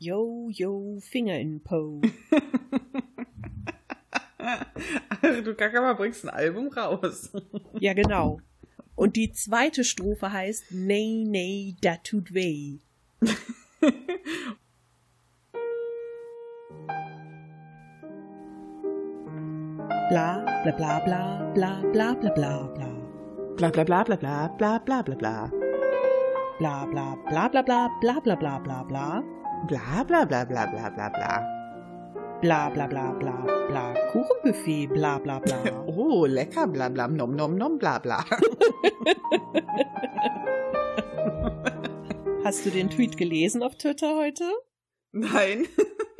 Yo, yo, Finger in Po. du Kakama bringst ein Album raus. ja, genau. Und die zweite Strophe heißt Nee, nee, dat tut weh. bla bla bla bla bla bla bla bla bla. Bla bla bla bla bla bla bla bla bla. Bla bla bla bla bla bla bla bla bla bla. Bla bla bla bla bla bla bla. Bla bla bla bla bla. Kuchenbuffet, bla bla bla. Oh, lecker, bla bla, nom nom nom, bla bla. Hast du den Tweet gelesen auf Twitter heute? Nein.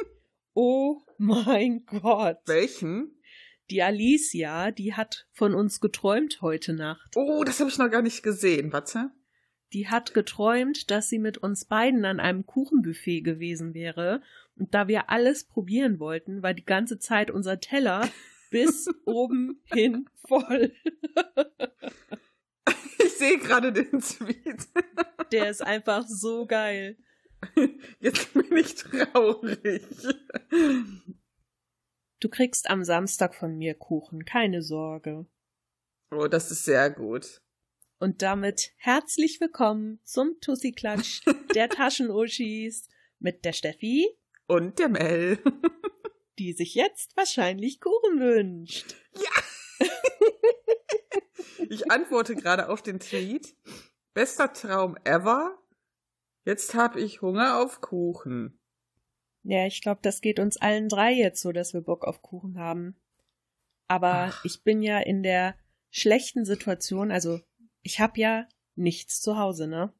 oh mein Gott. Welchen? Die Alicia, die hat von uns geträumt heute Nacht. Oh, das habe ich noch gar nicht gesehen. Warte. Die hat geträumt, dass sie mit uns beiden an einem Kuchenbuffet gewesen wäre. Und da wir alles probieren wollten, war die ganze Zeit unser Teller bis oben hin voll. ich sehe gerade den Tweet. Der ist einfach so geil. Jetzt bin ich traurig. Du kriegst am Samstag von mir Kuchen, keine Sorge. Oh, das ist sehr gut. Und damit herzlich willkommen zum Tussi-Klatsch der Taschenuschis mit der Steffi und der Mel, die sich jetzt wahrscheinlich Kuchen wünscht. Ja! ich antworte gerade auf den Tweet. Bester Traum ever. Jetzt habe ich Hunger auf Kuchen. Ja, ich glaube, das geht uns allen drei jetzt so, dass wir Bock auf Kuchen haben. Aber Ach. ich bin ja in der schlechten Situation, also ich habe ja nichts zu Hause, ne?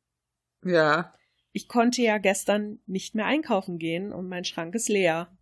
Ja. Ich konnte ja gestern nicht mehr einkaufen gehen und mein Schrank ist leer.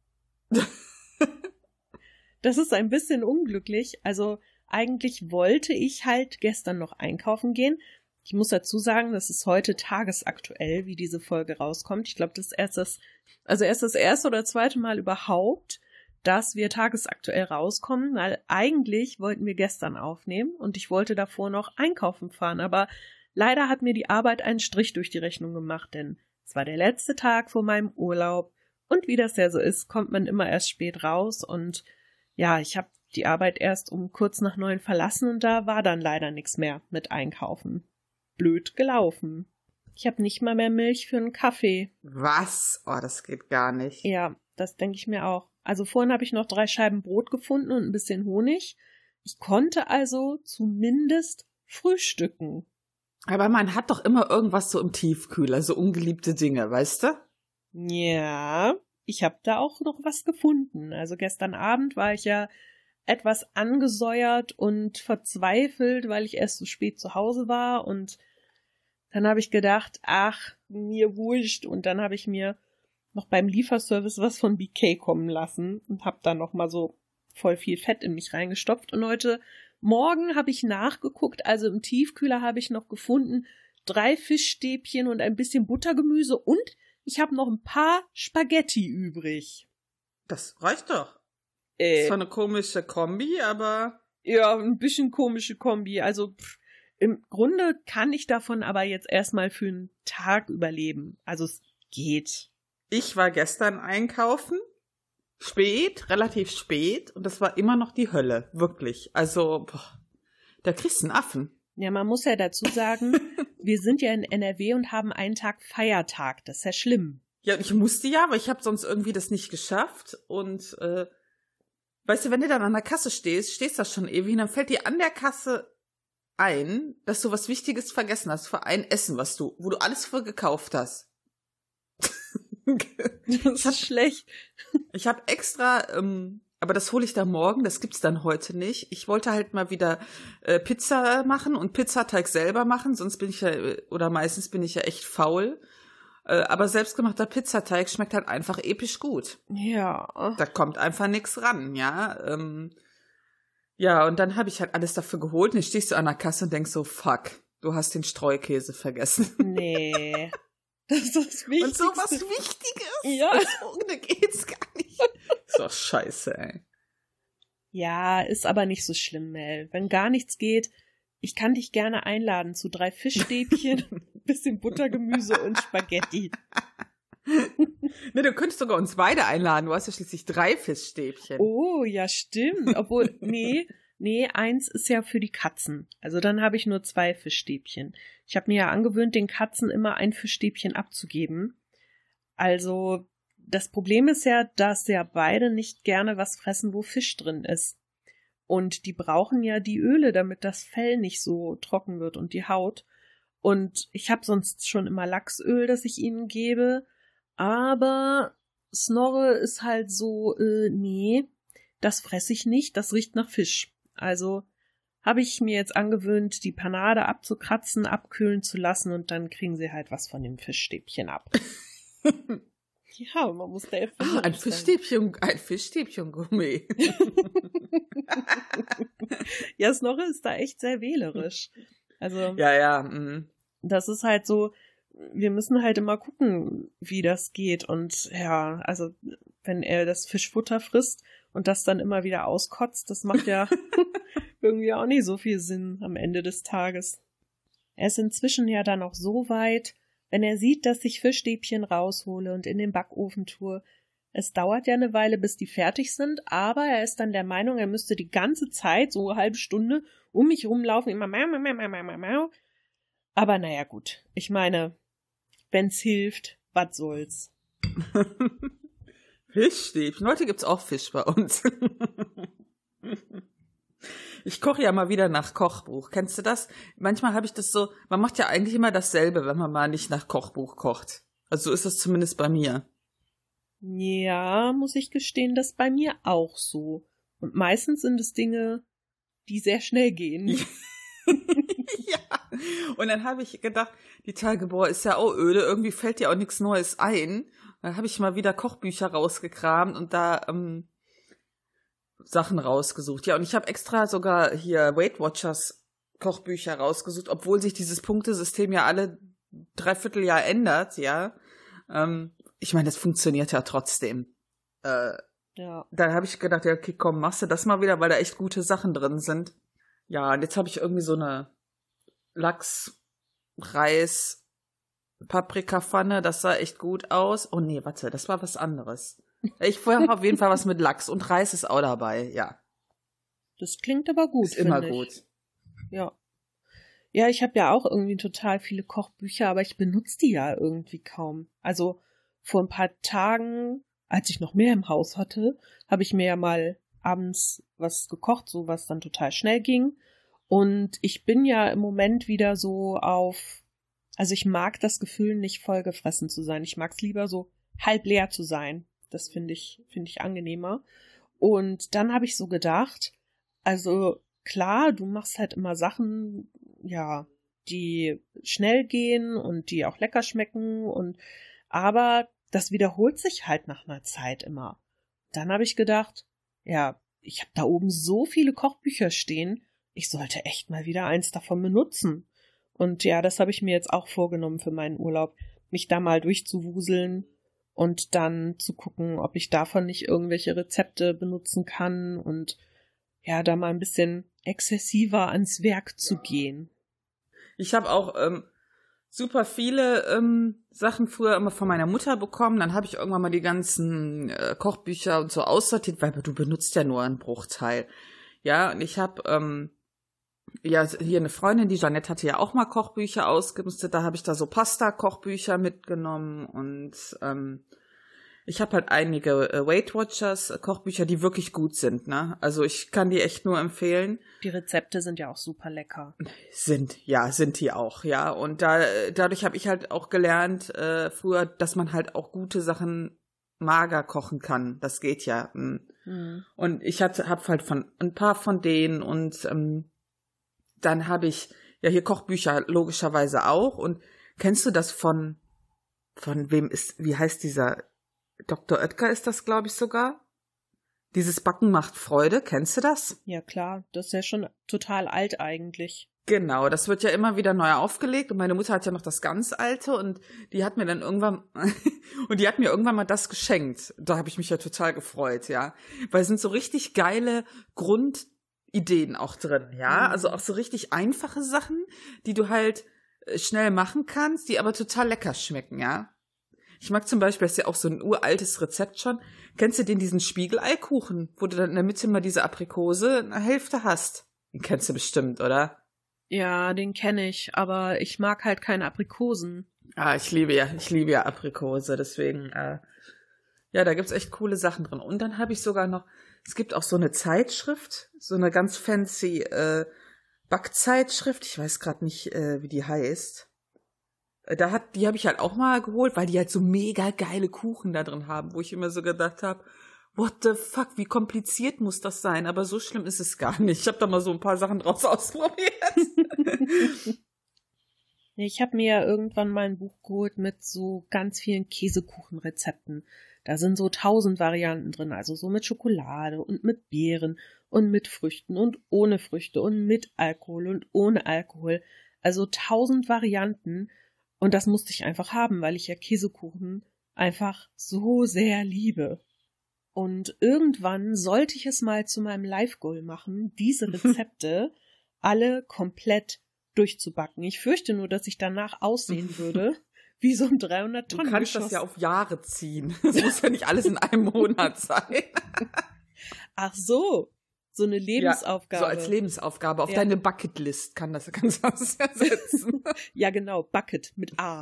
das ist ein bisschen unglücklich. Also eigentlich wollte ich halt gestern noch einkaufen gehen, ich muss dazu sagen, das ist heute tagesaktuell, wie diese Folge rauskommt. Ich glaube, das ist erst das, also erst das erste oder zweite Mal überhaupt, dass wir tagesaktuell rauskommen, weil eigentlich wollten wir gestern aufnehmen und ich wollte davor noch einkaufen fahren, aber leider hat mir die Arbeit einen Strich durch die Rechnung gemacht, denn es war der letzte Tag vor meinem Urlaub und wie das ja so ist, kommt man immer erst spät raus und ja, ich habe die Arbeit erst um kurz nach neun verlassen und da war dann leider nichts mehr mit Einkaufen blöd gelaufen. Ich habe nicht mal mehr Milch für einen Kaffee. Was? Oh, das geht gar nicht. Ja, das denke ich mir auch. Also vorhin habe ich noch drei Scheiben Brot gefunden und ein bisschen Honig. Ich konnte also zumindest frühstücken. Aber man hat doch immer irgendwas so im Tiefkühler, so ungeliebte Dinge, weißt du? Ja, ich habe da auch noch was gefunden. Also gestern Abend war ich ja etwas angesäuert und verzweifelt, weil ich erst so spät zu Hause war und dann habe ich gedacht, ach, mir wurscht und dann habe ich mir noch beim Lieferservice was von BK kommen lassen und habe dann noch mal so voll viel Fett in mich reingestopft und heute Morgen habe ich nachgeguckt, also im Tiefkühler habe ich noch gefunden drei Fischstäbchen und ein bisschen Buttergemüse und ich habe noch ein paar Spaghetti übrig. Das reicht doch. Äh, ist zwar eine komische Kombi, aber. Ja, ein bisschen komische Kombi. Also pff, im Grunde kann ich davon aber jetzt erstmal für einen Tag überleben. Also es geht. Ich war gestern einkaufen. Spät, relativ spät. Und das war immer noch die Hölle. Wirklich. Also, boah, da kriegst du einen Affen. Ja, man muss ja dazu sagen, wir sind ja in NRW und haben einen Tag Feiertag. Das ist ja schlimm. Ja, ich musste ja, aber ich habe sonst irgendwie das nicht geschafft. Und äh, Weißt du, wenn du dann an der Kasse stehst, stehst du schon ewig und dann fällt dir an der Kasse ein, dass du was Wichtiges vergessen hast für ein Essen, was du, wo du alles für gekauft hast. das ist schlecht. Ich habe extra, ähm, aber das hole ich da morgen, das gibt's dann heute nicht. Ich wollte halt mal wieder äh, Pizza machen und Pizzateig selber machen, sonst bin ich ja, oder meistens bin ich ja echt faul. Äh, aber selbstgemachter Pizzateig schmeckt halt einfach episch gut. Ja. Da kommt einfach nichts ran, ja. Ähm, ja, und dann habe ich halt alles dafür geholt und dann stehst du an der Kasse und denkst so, fuck, du hast den Streukäse vergessen. Nee. Das ist das Wichtigste. Und so was Wichtiges. Ja. Ohne geht's gar nicht. Ist doch scheiße, ey. Ja, ist aber nicht so schlimm, Mel. Wenn gar nichts geht, ich kann dich gerne einladen zu drei Fischstäbchen, bisschen Buttergemüse und Spaghetti. Ne, du könntest sogar uns beide einladen. Du hast ja schließlich drei Fischstäbchen. Oh, ja, stimmt. Obwohl, nee, nee, eins ist ja für die Katzen. Also dann habe ich nur zwei Fischstäbchen. Ich habe mir ja angewöhnt, den Katzen immer ein Fischstäbchen abzugeben. Also das Problem ist ja, dass ja beide nicht gerne was fressen, wo Fisch drin ist. Und die brauchen ja die Öle, damit das Fell nicht so trocken wird und die Haut. Und ich habe sonst schon immer Lachsöl, das ich ihnen gebe. Aber Snorre ist halt so, äh, nee, das fresse ich nicht, das riecht nach Fisch. Also habe ich mir jetzt angewöhnt, die Panade abzukratzen, abkühlen zu lassen und dann kriegen sie halt was von dem Fischstäbchen ab. ja, man muss da ah, ein Fischstäbchen, ein Fischstäbchen Gourmet. ja, Snorre ist da echt sehr wählerisch. Also ja, ja. Mh. Das ist halt so, wir müssen halt immer gucken, wie das geht. Und ja, also wenn er das Fischfutter frisst und das dann immer wieder auskotzt, das macht ja irgendwie auch nicht so viel Sinn am Ende des Tages. Er ist inzwischen ja dann auch so weit, wenn er sieht, dass ich Fischstäbchen raushole und in den Backofen tue. Es dauert ja eine Weile, bis die fertig sind, aber er ist dann der Meinung, er müsste die ganze Zeit, so eine halbe Stunde, um mich rumlaufen, immer mau, mau, mau, mau, mau, mau. Aber naja, gut. Ich meine, wenn's hilft, was soll's. Fischstäbchen. Heute gibt's auch Fisch bei uns. ich koche ja mal wieder nach Kochbuch. Kennst du das? Manchmal habe ich das so, man macht ja eigentlich immer dasselbe, wenn man mal nicht nach Kochbuch kocht. Also so ist das zumindest bei mir. Ja, muss ich gestehen, das bei mir auch so. Und meistens sind es Dinge, die sehr schnell gehen. ja. Und dann habe ich gedacht, die Tage, boah, ist ja auch öde, irgendwie fällt dir auch nichts Neues ein. Dann habe ich mal wieder Kochbücher rausgekramt und da ähm, Sachen rausgesucht. Ja, und ich habe extra sogar hier Weight Watchers Kochbücher rausgesucht, obwohl sich dieses Punktesystem ja alle dreiviertel Jahr ändert, ja. Ähm, ich meine, das funktioniert ja trotzdem. Äh, ja. Da habe ich gedacht, ja, okay, komm, machst du das mal wieder, weil da echt gute Sachen drin sind. Ja, und jetzt habe ich irgendwie so eine Lachs, Reis, Paprikapfanne, das sah echt gut aus. Oh nee, warte, das war was anderes. Ich vorher auf jeden Fall was mit Lachs und Reis ist auch dabei, ja. Das klingt aber gut. Ist immer ich. gut. Ja. Ja, ich habe ja auch irgendwie total viele Kochbücher, aber ich benutze die ja irgendwie kaum. Also vor ein paar Tagen, als ich noch mehr im Haus hatte, habe ich mir ja mal abends was gekocht, so was dann total schnell ging. Und ich bin ja im Moment wieder so auf, also ich mag das Gefühl, nicht vollgefressen zu sein. Ich mag es lieber so halb leer zu sein. Das finde ich, finde ich angenehmer. Und dann habe ich so gedacht, also klar, du machst halt immer Sachen, ja, die schnell gehen und die auch lecker schmecken und aber das wiederholt sich halt nach einer Zeit immer. Dann habe ich gedacht, ja, ich habe da oben so viele Kochbücher stehen, ich sollte echt mal wieder eins davon benutzen. Und ja, das habe ich mir jetzt auch vorgenommen für meinen Urlaub, mich da mal durchzuwuseln und dann zu gucken, ob ich davon nicht irgendwelche Rezepte benutzen kann und ja, da mal ein bisschen exzessiver ans Werk zu gehen. Ich habe auch ähm, super viele ähm, Sachen früher immer von meiner Mutter bekommen. Dann habe ich irgendwann mal die ganzen äh, Kochbücher und so aussortiert, weil du benutzt ja nur einen Bruchteil. Ja, und ich habe ähm, ja, hier eine Freundin, die Janette hatte ja auch mal Kochbücher ausgemistet, da habe ich da so Pasta-Kochbücher mitgenommen und ähm, ich habe halt einige äh, Weight Watchers äh, Kochbücher, die wirklich gut sind, ne? Also ich kann die echt nur empfehlen. Die Rezepte sind ja auch super lecker. Sind, ja, sind die auch, ja. Und da dadurch habe ich halt auch gelernt äh, früher, dass man halt auch gute Sachen mager kochen kann. Das geht ja. Mhm. Und ich hatte hab halt von ein paar von denen und ähm, dann habe ich ja hier Kochbücher logischerweise auch. Und kennst du das von, von wem ist, wie heißt dieser? Dr. Oetker ist das, glaube ich, sogar. Dieses Backen macht Freude, kennst du das? Ja, klar, das ist ja schon total alt eigentlich. Genau, das wird ja immer wieder neu aufgelegt und meine Mutter hat ja noch das ganz alte und die hat mir dann irgendwann und die hat mir irgendwann mal das geschenkt. Da habe ich mich ja total gefreut, ja, weil es sind so richtig geile Grund Ideen auch drin, ja. Mhm. Also auch so richtig einfache Sachen, die du halt äh, schnell machen kannst, die aber total lecker schmecken, ja. Ich mag zum Beispiel, das ist ja auch so ein uraltes Rezept schon. Kennst du den, diesen Spiegeleikuchen, wo du dann in der Mitte mal diese Aprikose eine Hälfte hast? Den kennst du bestimmt, oder? Ja, den kenne ich, aber ich mag halt keine Aprikosen. Ah, ich liebe ja, ich liebe ja Aprikose, deswegen, äh, ja, da gibt's echt coole Sachen drin. Und dann habe ich sogar noch, es gibt auch so eine Zeitschrift, so eine ganz fancy äh, Backzeitschrift, ich weiß gerade nicht, äh, wie die heißt. Äh, Da hat, die habe ich halt auch mal geholt, weil die halt so mega geile Kuchen da drin haben, wo ich immer so gedacht habe, what the fuck, wie kompliziert muss das sein? Aber so schlimm ist es gar nicht. Ich habe da mal so ein paar Sachen draus ausprobiert. Ich habe mir ja irgendwann mal ein Buch geholt mit so ganz vielen Käsekuchenrezepten. Da sind so tausend Varianten drin, also so mit Schokolade und mit Beeren und mit Früchten und ohne Früchte und mit Alkohol und ohne Alkohol. Also tausend Varianten. Und das musste ich einfach haben, weil ich ja Käsekuchen einfach so sehr liebe. Und irgendwann sollte ich es mal zu meinem Live-Goal machen, diese Rezepte alle komplett durchzubacken. Ich fürchte nur, dass ich danach aussehen würde wie so ein 300 Du Tonnen kannst Geschoss. das ja auf Jahre ziehen. Das muss ja nicht alles in einem Monat sein. Ach so, so eine Lebensaufgabe. Ja, so als Lebensaufgabe. Auf Ja. deine Bucketlist kann das, kannst du das ja setzen. Ja, genau, Bucket mit A.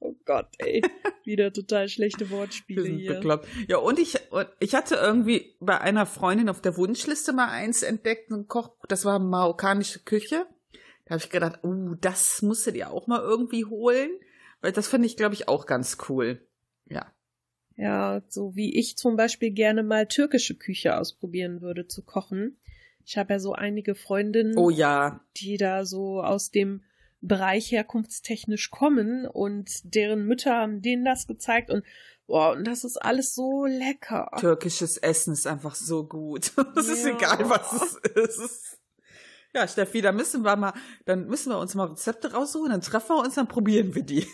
oh Gott, ey. Wieder total schlechte Wortspiele hier. bekloppt. Ja, und ich, und ich hatte irgendwie bei einer Freundin auf der Wunschliste mal eins entdeckt, ein Kochbuch, das war marokkanische Küche. Da habe ich gedacht, uh, das musst du dir auch mal irgendwie holen, weil das finde ich, glaube ich, auch ganz cool. Ja. Ja, so wie ich zum Beispiel gerne mal türkische Küche ausprobieren würde zu kochen. Ich habe ja so einige Freundinnen, Oh ja. die da so aus dem Bereich herkunftstechnisch kommen und deren Mütter haben denen das gezeigt und boah, und das ist alles so lecker. Türkisches Essen ist einfach so gut. Es ist Ja. egal, was es ist. Ja, Steffi, da müssen wir mal, dann müssen wir uns mal Rezepte raussuchen, dann treffen wir uns, dann probieren wir die.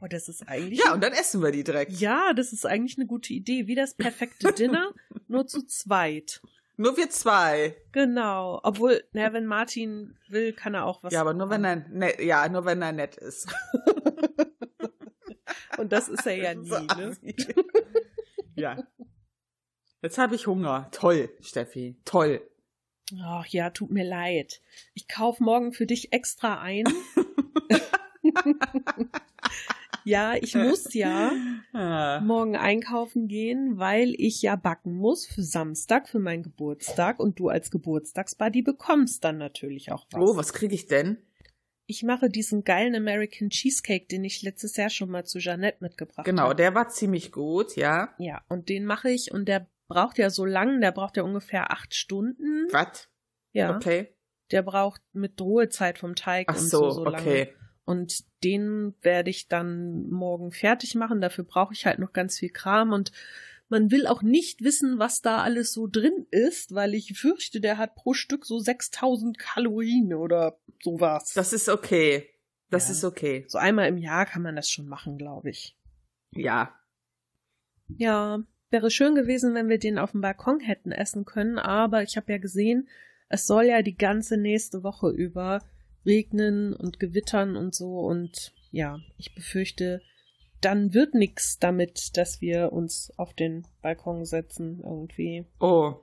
Oh, das ist eigentlich Ja, und dann essen wir die direkt. Ja, das ist eigentlich eine gute Idee. Wie das perfekte Dinner, nur zu zweit. Nur wir zwei. Genau. Obwohl, na, wenn Martin will, kann er auch was. Ja, aber nur wenn er nett, ja, nur wenn er nett ist. Und das ist er ja nie, So ne? ja. Jetzt habe ich Hunger. Toll, Steffi. Toll. Ach ja, tut mir leid. Ich kauf morgen für dich extra ein. ja, ich muss ja Ah. morgen einkaufen gehen, weil ich ja backen muss für Samstag, für meinen Geburtstag. Und du als Geburtstagsbuddy bekommst dann natürlich auch was. Oh, was kriege ich denn? Ich mache diesen geilen American Cheesecake, den ich letztes Jahr schon mal zu Jeanette mitgebracht Genau, habe. der war ziemlich gut, ja. Ja, und den mache ich und der braucht ja so lang, der braucht ja ungefähr acht Stunden. Was? Ja, Okay. der braucht mit Ruhezeit vom Teig Ach und so, so, so lange. okay. Und den werde ich dann morgen fertig machen. Dafür brauche ich halt noch ganz viel Kram und man will auch nicht wissen, was da alles so drin ist, weil ich fürchte, der hat pro Stück so 6000 Kalorien oder sowas. Das ist okay. Das Ja. ist okay. so einmal im Jahr kann man das schon machen, glaube ich. Ja. Ja, wäre schön gewesen, wenn wir den auf dem Balkon hätten essen können, aber ich habe ja gesehen, es soll ja die ganze nächste Woche über regnen und gewittern und so und ja, ich befürchte, dann wird nix damit, dass wir uns auf den Balkon setzen irgendwie. Oh.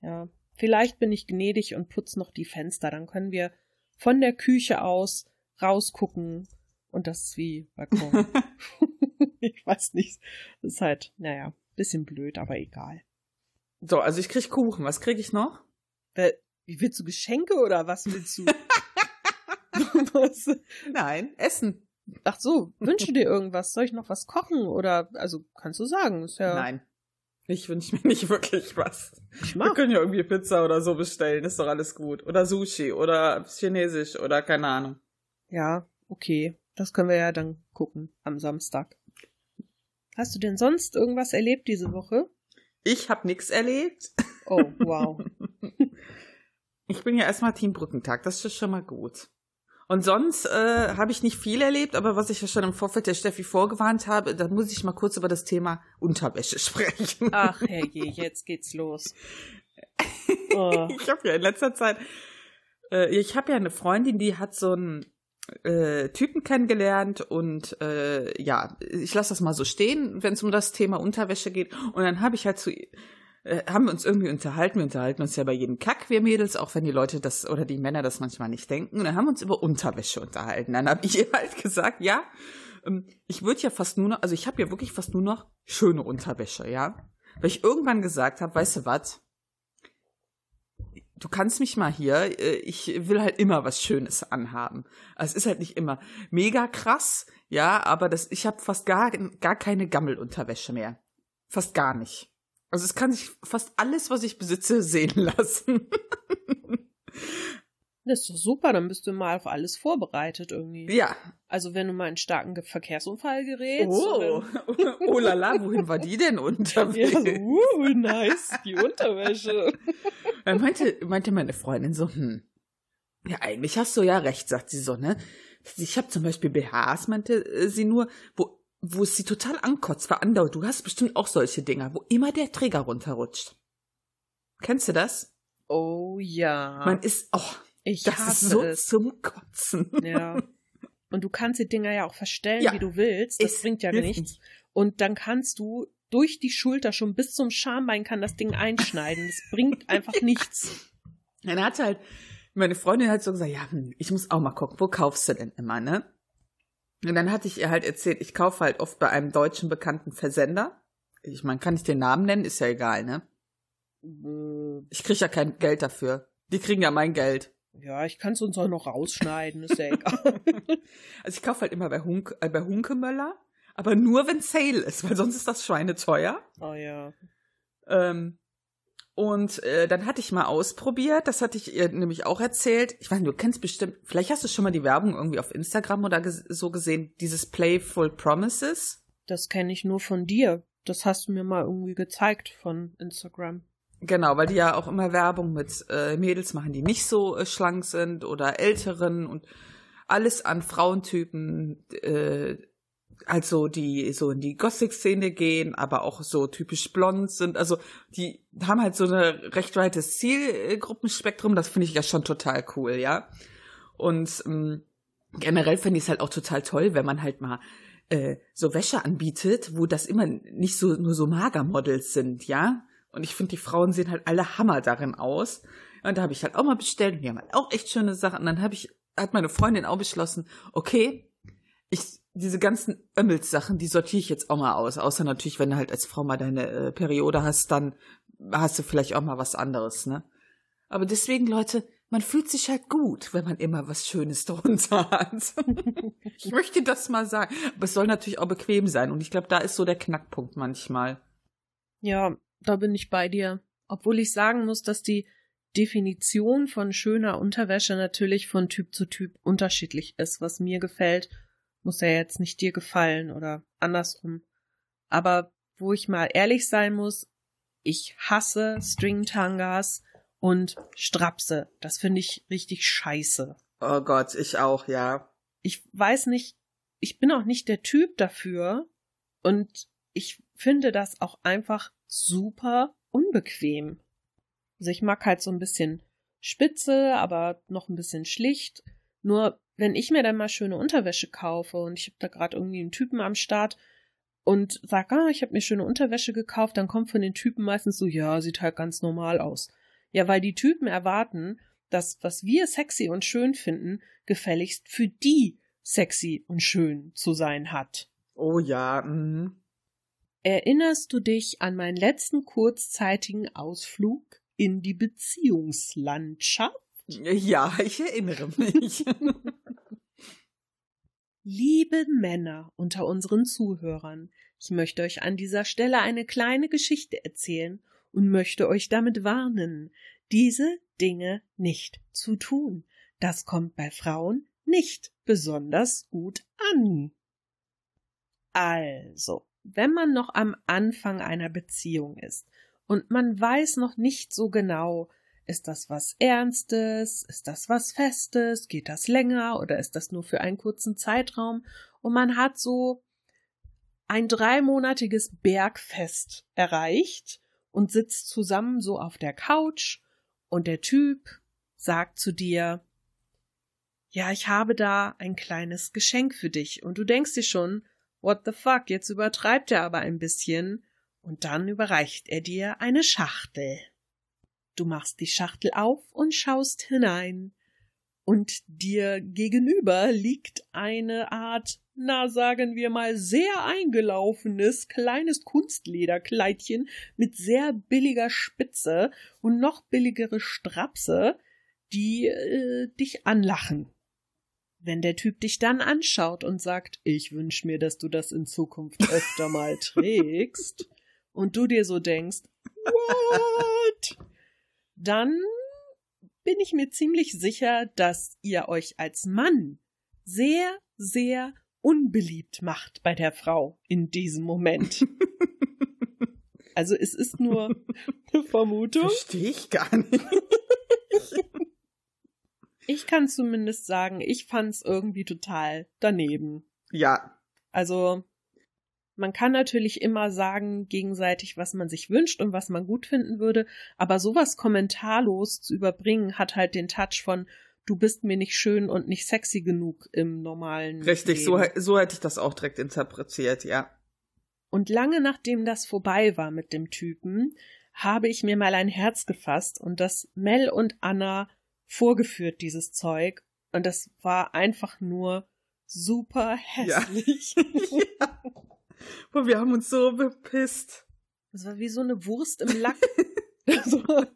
Ja, vielleicht bin ich gnädig und putz noch die Fenster, dann können wir von der Küche aus rausgucken und das ist wie Balkon. ich weiß nicht. Das ist halt, naja, bisschen blöd, aber egal. so, also ich krieg Kuchen. Was krieg ich noch? Wer- Wie willst du Geschenke oder was willst du? was? Nein, Essen. Ach so, wünsche dir irgendwas? Soll ich noch was kochen? Oder, also, kannst du sagen, ist ja, Nein. Ich wünsche mir nicht wirklich was. ich Wir mag. können ja irgendwie Pizza oder so bestellen, ist doch alles gut. Oder Sushi oder Chinesisch oder keine Ahnung. Ja, okay. Das können wir ja dann gucken am Samstag. Hast du denn sonst irgendwas erlebt diese Woche? Ich habe nix erlebt. Oh, wow. Ich bin ja erstmal Team Brückentag, das ist schon mal gut. Und sonst äh, habe ich nicht viel erlebt, aber was ich ja schon im Vorfeld der Steffi vorgewarnt habe, da muss ich mal kurz über das Thema Unterwäsche sprechen. Ach herrje, jetzt geht's los. Oh. Ich habe ja in letzter Zeit, äh, ich habe ja eine Freundin, die hat so ein äh, Typen kennengelernt und äh, ja, ich lasse das mal so stehen, wenn es um das Thema Unterwäsche geht. Und dann habe ich halt zu äh, haben wir uns irgendwie unterhalten. Wir unterhalten uns ja bei jedem Kack, wir Mädels, auch wenn die Leute das oder die Männer das manchmal nicht denken. Und dann haben wir uns über Unterwäsche unterhalten. Dann habe ich ihr halt gesagt, ja, ähm, ich würde ja fast nur noch, also ich habe ja wirklich fast nur noch schöne Unterwäsche, ja. Weil ich irgendwann gesagt habe, weißt du was? Du kannst mich mal hier, äh, ich will halt immer was Schönes anhaben. Also es ist halt nicht immer mega krass, ja, aber das, ich habe fast gar, gar keine Gammelunterwäsche mehr. Fast gar nicht. Also es kann sich fast alles, was ich besitze, sehen lassen. Das ist doch super, dann bist du mal auf alles vorbereitet irgendwie. Ja. Also wenn du mal in einen starken Verkehrsunfall gerätst. Oh, oh la la, wohin war die denn unterwegs? Ja, so, uh, nice, die Unterwäsche. Dann meinte, meinte meine Freundin so, hm, ja, eigentlich hast du ja recht, sagt sie so, ne? Ich habe zum Beispiel BHs, meinte äh, sie nur, wo, wo es sie total ankotzt, war andauernd. Du hast bestimmt auch solche Dinger, wo immer der Träger runterrutscht. Kennst du das? Oh ja. Man ist, oh, ich das hasse ist so es. zum Kotzen. Ja. Und du kannst die Dinger ja auch verstellen, Ja. wie du willst. Das Es bringt ja nichts. Und dann kannst du durch die Schulter schon bis zum Schambein kann das Ding einschneiden. Das bringt einfach nichts. Dann hat halt meine Freundin halt so gesagt, ja, hm, ich muss auch mal gucken, wo kaufst du denn immer, ne? Und dann hatte ich ihr halt erzählt, ich kaufe halt oft bei einem deutschen bekannten Versender. Ich meine, kann ich den Namen nennen? Ist ja egal, ne? Äh, Ich krieg ja kein Geld dafür. Die kriegen ja mein Geld. Ja, ich kann es uns auch noch rausschneiden, ist ja egal. Also ich kaufe halt immer bei, Hunk, äh, bei Hunkemöller, aber nur wenn Sale ist, weil sonst ist das schweineteuer. oh ja. Ähm, und äh, dann hatte ich mal ausprobiert, das hatte ich ihr nämlich auch erzählt. Ich meine, du kennst bestimmt, vielleicht hast du schon mal die Werbung irgendwie auf Instagram oder ges so gesehen, dieses Playful Promises. Das kenne ich nur von dir. Das hast du mir mal irgendwie gezeigt von Instagram. Genau, weil die ja auch immer Werbung mit äh, Mädels machen, die nicht so äh, schlank sind oder älteren und alles an Frauentypen, äh, also die so in die Gothic-Szene gehen, aber auch so typisch blond sind. Also die haben halt so eine recht weites Zielgruppenspektrum. Das finde ich ja schon total cool, ja. Und ähm, generell finde ich es halt auch total toll, wenn man halt mal äh, so Wäsche anbietet, wo das immer nicht so nur so Magermodels sind, ja. Und ich finde, die Frauen sehen halt alle Hammer darin aus. Und da habe ich halt auch mal bestellt und die haben halt auch echt schöne Sachen. Und dann habe ich, hat meine Freundin auch beschlossen, okay, ich, diese ganzen Ömmels-Sachen, die sortiere ich jetzt auch mal aus. Außer natürlich, wenn du halt als Frau mal deine äh, Periode hast, dann hast du vielleicht auch mal was anderes, ne? Aber deswegen, Leute, man fühlt sich halt gut, wenn man immer was Schönes drunter hat. ich möchte das mal sagen. Aber es soll natürlich auch bequem sein. Und ich glaube, da ist so der Knackpunkt manchmal. Ja, da bin ich bei dir. Obwohl ich sagen muss, dass die Definition von schöner Unterwäsche natürlich von Typ zu Typ unterschiedlich ist. Was mir gefällt, muss ja jetzt nicht dir gefallen oder andersrum. Aber wo ich mal ehrlich sein muss, ich hasse Stringtangas und Strapse. Das finde ich richtig scheiße. Oh Gott, ich auch, ja. Ich weiß nicht, ich bin auch nicht der Typ dafür und ich finde das auch einfach super unbequem. Also ich mag halt so ein bisschen spitze, aber noch ein bisschen schlicht. Nur wenn ich mir dann mal schöne Unterwäsche kaufe und ich habe da gerade irgendwie einen Typen am Start und sag, ah, ich habe mir schöne Unterwäsche gekauft, dann kommt von den Typen meistens so, ja, sieht halt ganz normal aus. Ja, weil die Typen erwarten, dass was wir sexy und schön finden, gefälligst für die sexy und schön zu sein hat. Oh ja, mhm. Erinnerst du dich an meinen letzten kurzzeitigen Ausflug in die Beziehungslandschaft? Ja, ich erinnere mich. Liebe Männer unter unseren Zuhörern, ich möchte euch an dieser Stelle eine kleine Geschichte erzählen und möchte euch damit warnen, diese Dinge nicht zu tun. Das kommt bei Frauen nicht besonders gut an. Also, wenn man noch am Anfang einer Beziehung ist und man weiß noch nicht so genau, ist das was Ernstes, ist das was Festes, geht das länger oder ist das nur für einen kurzen Zeitraum und man hat so ein dreimonatiges Bergfest erreicht und sitzt zusammen so auf der Couch und der Typ sagt zu dir, ja, ich habe da ein kleines Geschenk für dich. Und du denkst dir schon, what the fuck, jetzt übertreibt er aber ein bisschen. Und dann überreicht er dir eine Schachtel. Du machst die Schachtel auf und schaust hinein. Und dir gegenüber liegt eine Art, na sagen wir mal, sehr eingelaufenes kleines Kunstlederkleidchen mit sehr billiger Spitze und noch billigere Strapse, die äh, dich anlachen. Wenn der Typ dich dann anschaut und sagt, ich wünsch mir, dass du das in Zukunft öfter mal trägst, und du dir so denkst, what? Dann bin ich mir ziemlich sicher, dass ihr euch als Mann sehr, sehr unbeliebt macht bei der Frau in diesem Moment. Also es ist nur eine Vermutung. Verstehe ich gar nicht. Ich kann zumindest sagen, ich fand's irgendwie total daneben. Ja. Also man kann natürlich immer sagen gegenseitig, was man sich wünscht und was man gut finden würde, aber sowas kommentarlos zu überbringen hat halt den Touch von du bist mir nicht schön und nicht sexy genug im normalen Richtig, so, so hätte ich das auch direkt interpretiert, ja. Und lange nachdem das vorbei war mit dem Typen, habe ich mir mal ein Herz gefasst und das Mel und Anna vorgeführt, dieses Zeug. Und das war einfach nur super hässlich. Ja. ja. Boah, wir haben uns so bepisst. Das war wie so eine Wurst im Lack.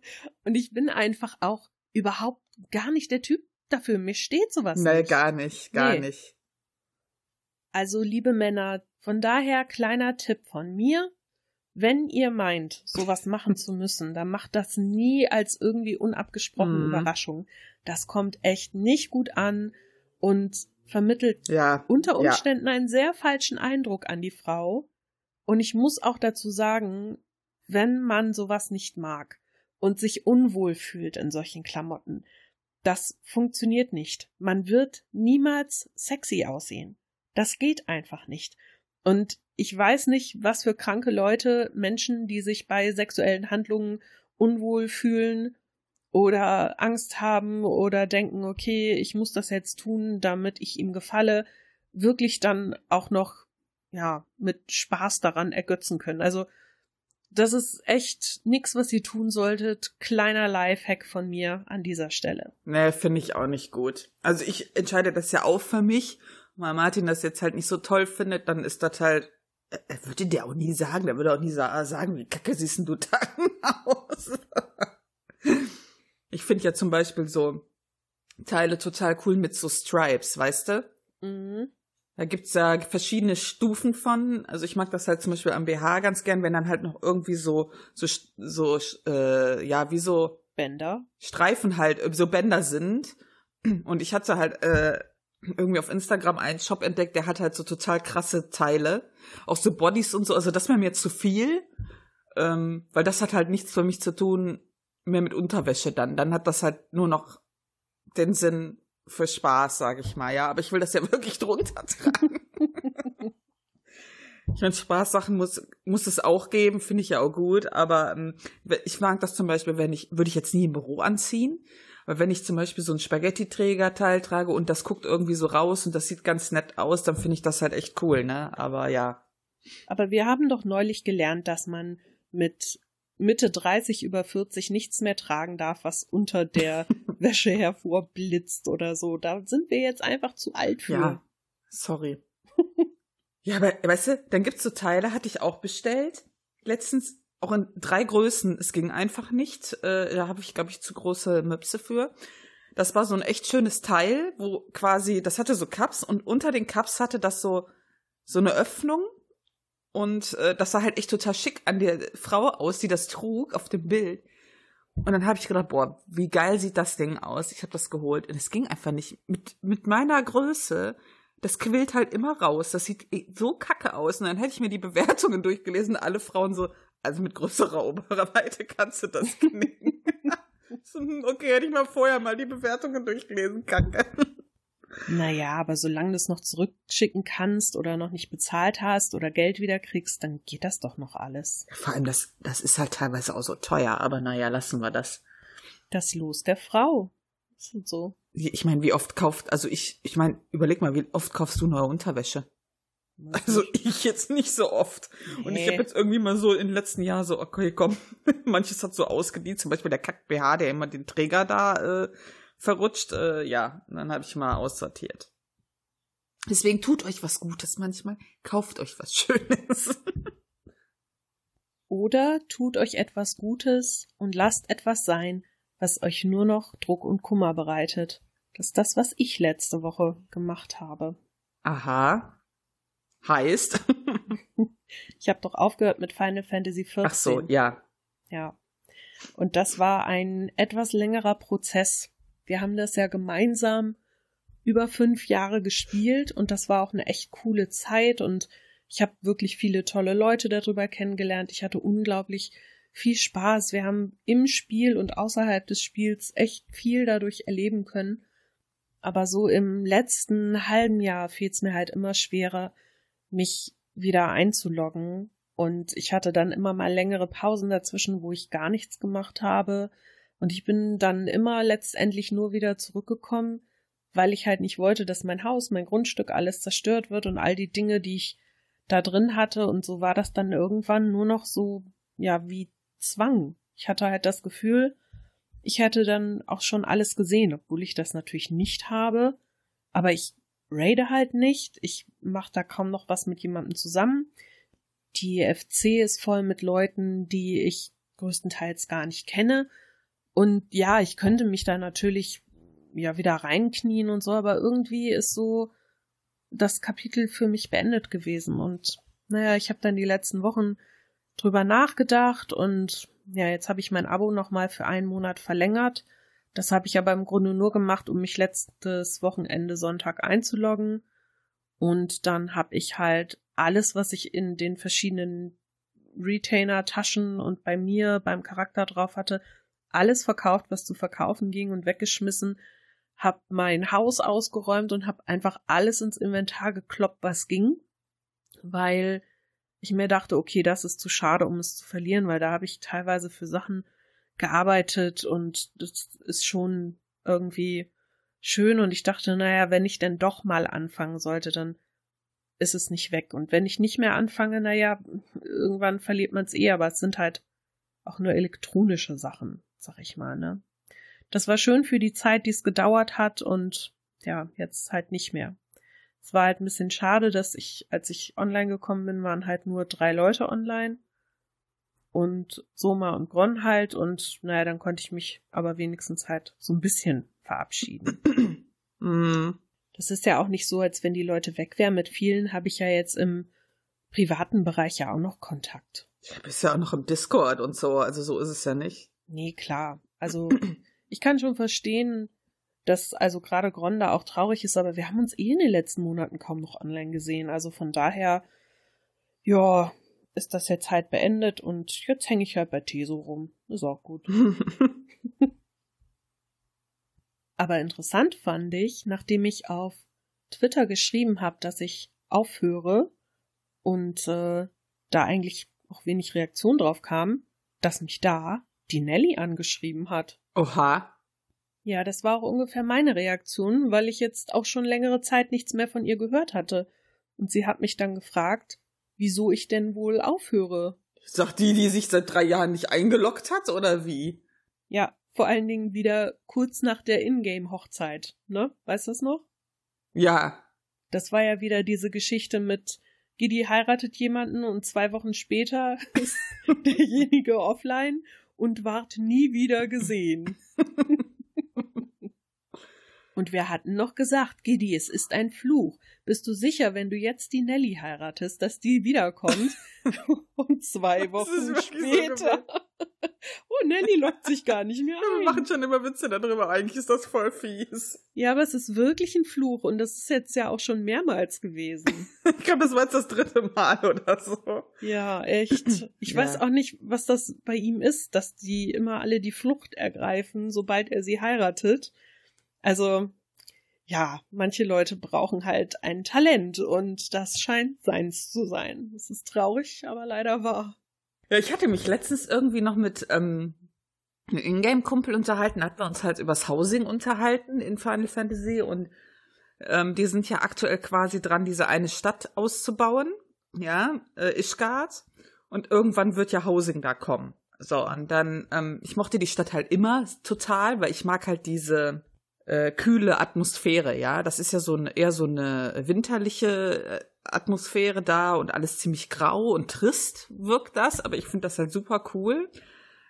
und ich bin einfach auch überhaupt gar nicht der Typ dafür. Mir steht sowas nee, nicht. Nee, gar nicht, gar nee. nicht. Also, liebe Männer, von daher kleiner Tipp von mir. Wenn ihr meint, sowas machen zu müssen, dann macht das nie als irgendwie unabgesprochene mhm. Überraschung. Das kommt echt nicht gut an und vermittelt ja, unter Umständen ja. einen sehr falschen Eindruck an die Frau. Und ich muss auch dazu sagen, wenn man sowas nicht mag und sich unwohl fühlt in solchen Klamotten, das funktioniert nicht. Man wird niemals sexy aussehen. Das geht einfach nicht. Und ich weiß nicht, was für kranke Leute, Menschen, die sich bei sexuellen Handlungen unwohl fühlen oder Angst haben oder denken, okay, ich muss das jetzt tun, damit ich ihm gefalle, wirklich dann auch noch, ja, mit Spaß daran ergötzen können. Also, das ist echt nix, was ihr tun solltet. Kleiner Lifehack von mir an dieser Stelle. Nee, finde ich auch nicht gut. Also ich entscheide das ja auch für mich weil Martin das jetzt halt nicht so toll findet, dann ist das halt, er würde dir auch nie sagen, der würde auch nie sagen, wie kacke siehst du da aus. Ich finde ja zum Beispiel so Teile total cool mit so Stripes, weißt du? Mhm. Da gibt's ja verschiedene Stufen von. Also ich mag das halt zum Beispiel am BH ganz gern, wenn dann halt noch irgendwie so, so, so, äh, ja, wie so Bänder. Streifen halt, so Bänder sind. Und ich hatte halt äh, irgendwie auf Instagram einen Shop entdeckt, der hat halt so total krasse Teile, auch so Bodies und so. Also das wäre mir zu viel, ähm, weil das hat halt nichts für mich zu tun mehr mit Unterwäsche dann. Dann hat das halt nur noch den Sinn für Spaß, sage ich mal, ja. Aber ich will das ja wirklich drunter tragen. ich meine, Spaßsachen muss muss es auch geben, finde ich ja auch gut. Aber ähm, ich mag das zum Beispiel, wenn ich würde ich jetzt nie im Büro anziehen. Weil wenn ich zum Beispiel so ein Spaghetti-Träger-Teil trage und das guckt irgendwie so raus und das sieht ganz nett aus, dann finde ich das halt echt cool, ne? Aber ja. Aber wir haben doch neulich gelernt, dass man mit Mitte 30 über 40 nichts mehr tragen darf, was unter der Wäsche hervorblitzt oder so. Da sind wir jetzt einfach zu alt für. Ja, sorry. ja, aber weißt du, dann gibt's so Teile, hatte ich auch bestellt. Letztens auch in drei Größen. Es ging einfach nicht. Äh, da habe ich, glaube ich, zu große Möpse für. Das war so ein echt schönes Teil, wo quasi, das hatte so Cups und unter den Cups hatte das so, so eine Öffnung. Und äh, das sah halt echt total schick an der Frau aus, die das trug auf dem Bild. Und dann habe ich gedacht, boah, wie geil sieht das Ding aus? Ich habe das geholt und es ging einfach nicht. Mit, mit meiner Größe, das quillt halt immer raus. Das sieht eh so kacke aus. Und dann hätte ich mir die Bewertungen durchgelesen. Alle Frauen so, also mit größerer Oberweite kannst du das knicken. okay, hätte ich mal vorher mal die Bewertungen durchgelesen, kacke. Naja, aber solange du es noch zurückschicken kannst oder noch nicht bezahlt hast oder Geld wieder kriegst, dann geht das doch noch alles. Vor allem, das, das ist halt teilweise auch so teuer, aber naja, lassen wir das. Das Los der Frau. Sind so. ich meine, wie oft kauft, also ich, ich meine, überleg mal, wie oft kaufst du neue Unterwäsche? Also ich jetzt nicht so oft. Nee. Und ich habe jetzt irgendwie mal so im letzten Jahr so, okay, komm, manches hat so ausgedient, zum Beispiel der Kack-BH, der immer den Träger da äh, verrutscht. Äh, ja, dann habe ich mal aussortiert. Deswegen tut euch was Gutes manchmal, kauft euch was Schönes. Oder tut euch etwas Gutes und lasst etwas sein, was euch nur noch Druck und Kummer bereitet. Das ist das, was ich letzte Woche gemacht habe. Aha. Heißt? ich habe doch aufgehört mit Final Fantasy XIV. Ach so, ja. Ja. Und das war ein etwas längerer Prozess. Wir haben das ja gemeinsam über fünf Jahre gespielt und das war auch eine echt coole Zeit und ich habe wirklich viele tolle Leute darüber kennengelernt. Ich hatte unglaublich viel Spaß. Wir haben im Spiel und außerhalb des Spiels echt viel dadurch erleben können. Aber so im letzten halben Jahr fiel es mir halt immer schwerer, mich wieder einzuloggen. Und ich hatte dann immer mal längere Pausen dazwischen, wo ich gar nichts gemacht habe. Und ich bin dann immer letztendlich nur wieder zurückgekommen, weil ich halt nicht wollte, dass mein Haus, mein Grundstück, alles zerstört wird und all die Dinge, die ich da drin hatte. Und so war das dann irgendwann nur noch so, ja, wie Zwang. Ich hatte halt das Gefühl, ich hätte dann auch schon alles gesehen, obwohl ich das natürlich nicht habe. Aber ich raide halt nicht. Ich mache da kaum noch was mit jemandem zusammen. Die FC ist voll mit Leuten, die ich größtenteils gar nicht kenne. Und ja, ich könnte mich da natürlich ja wieder reinknien und so, aber irgendwie ist so das Kapitel für mich beendet gewesen. Und naja, ich habe dann die letzten Wochen drüber nachgedacht und ja, jetzt habe ich mein Abo nochmal für einen Monat verlängert. Das habe ich aber im Grunde nur gemacht, um mich letztes Wochenende Sonntag einzuloggen. Und dann habe ich halt alles, was ich in den verschiedenen Retainer-Taschen und bei mir beim Charakter drauf hatte, alles verkauft, was zu verkaufen ging und weggeschmissen, hab mein Haus ausgeräumt und hab einfach alles ins Inventar gekloppt, was ging, weil ich mir dachte, okay, das ist zu schade, um es zu verlieren, weil da habe ich teilweise für Sachen gearbeitet und das ist schon irgendwie schön und ich dachte, naja, wenn ich denn doch mal anfangen sollte, dann ist es nicht weg. Und wenn ich nicht mehr anfange, naja, irgendwann verliert man es eh, aber es sind halt auch nur elektronische Sachen, sag ich mal, ne? Das war schön für die Zeit, die es gedauert hat und ja, jetzt halt nicht mehr. Es war halt ein bisschen schade, dass ich, als ich online gekommen bin, waren halt nur drei Leute online. Und Soma und Gron halt. Und naja, dann konnte ich mich aber wenigstens halt so ein bisschen verabschieden. mm. Das ist ja auch nicht so, als wenn die Leute weg wären. Mit vielen habe ich ja jetzt im privaten Bereich ja auch noch Kontakt. Ja, bist ja auch noch im Discord und so. Also so ist es ja nicht. Nee, klar. Also ich kann schon verstehen, dass also gerade Gronda auch traurig ist, aber wir haben uns eh in den letzten Monaten kaum noch online gesehen. Also von daher, ja, ist das jetzt halt beendet und jetzt hänge ich halt bei Teso rum. Ist auch gut. aber interessant fand ich, nachdem ich auf Twitter geschrieben habe, dass ich aufhöre und äh, da eigentlich auch wenig Reaktion drauf kam, dass mich da die Nelly angeschrieben hat. Oha. Ja, das war auch ungefähr meine Reaktion, weil ich jetzt auch schon längere Zeit nichts mehr von ihr gehört hatte. Und sie hat mich dann gefragt, wieso ich denn wohl aufhöre. Sagt die, die sich seit drei Jahren nicht eingeloggt hat, oder wie? Ja, vor allen Dingen wieder kurz nach der Ingame-Hochzeit, ne? Weißt du das noch? Ja. Das war ja wieder diese Geschichte mit Gidi heiratet jemanden und zwei Wochen später ist derjenige offline und ward nie wieder gesehen. Und wir hatten noch gesagt, Giddy, es ist ein Fluch. Bist du sicher, wenn du jetzt die Nelly heiratest, dass die wiederkommt? Und zwei Wochen später. So oh, Nelly lockt sich gar nicht mehr ein. Wir machen schon immer Witze darüber. Eigentlich ist das voll fies. Ja, aber es ist wirklich ein Fluch und das ist jetzt ja auch schon mehrmals gewesen. ich glaube, das war jetzt das dritte Mal oder so. Ja, echt. Ich ja. weiß auch nicht, was das bei ihm ist, dass die immer alle die Flucht ergreifen, sobald er sie heiratet. Also, ja, manche Leute brauchen halt ein Talent und das scheint seins zu sein. Es ist traurig, aber leider wahr. Ja, ich hatte mich letztens irgendwie noch mit, ähm, einen Ingame-Kumpel unterhalten, hatten wir uns halt übers Housing unterhalten in Final Fantasy und ähm, die sind ja aktuell quasi dran, diese eine Stadt auszubauen, ja, äh, Ishgard. Und irgendwann wird ja Housing da kommen. So, und dann, ähm, ich mochte die Stadt halt immer total, weil ich mag halt diese äh, kühle Atmosphäre, ja. Das ist ja so eine, eher so eine winterliche äh, Atmosphäre da und alles ziemlich grau und trist wirkt das, aber ich finde das halt super cool.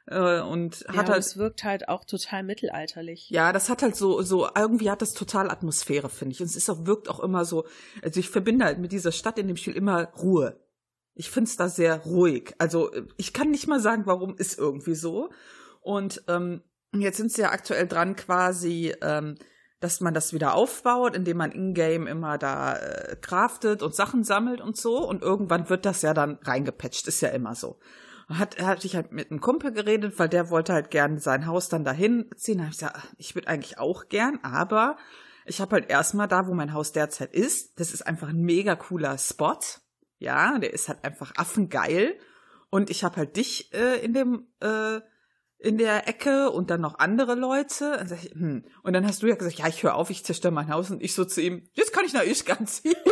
Äh, und Ja, hat und halt. es wirkt halt auch total mittelalterlich. Ja, das hat halt so, so, irgendwie hat das total Atmosphäre, finde ich. Und es ist auch, wirkt auch immer so, also ich verbinde halt mit dieser Stadt in dem Spiel immer Ruhe. Ich find's da sehr ruhig. Also äh, ich kann nicht mal sagen, warum, ist irgendwie so. Und ähm, jetzt sind sie ja aktuell dran quasi, ähm, dass man das wieder aufbaut, indem man in-game immer da äh, craftet und Sachen sammelt und so. Und irgendwann wird das ja dann reingepatcht, ist ja immer so. Hat, hatte ich halt mit einem Kumpel geredet, weil der wollte halt gern sein Haus dann dahin ziehen. Da hab ich gesagt, ich würde eigentlich auch gern, aber ich habe halt erstmal da, wo mein Haus derzeit ist, das ist einfach ein mega cooler Spot. Ja, der ist halt einfach affengeil. Und ich habe halt dich äh, in dem äh, in der Ecke und dann noch andere Leute. Und, ich, hm. und dann hast du ja gesagt, ja, ich höre auf, ich zerstöre mein Haus. Und ich so zu ihm, jetzt kann ich nach Ischgl ziehen.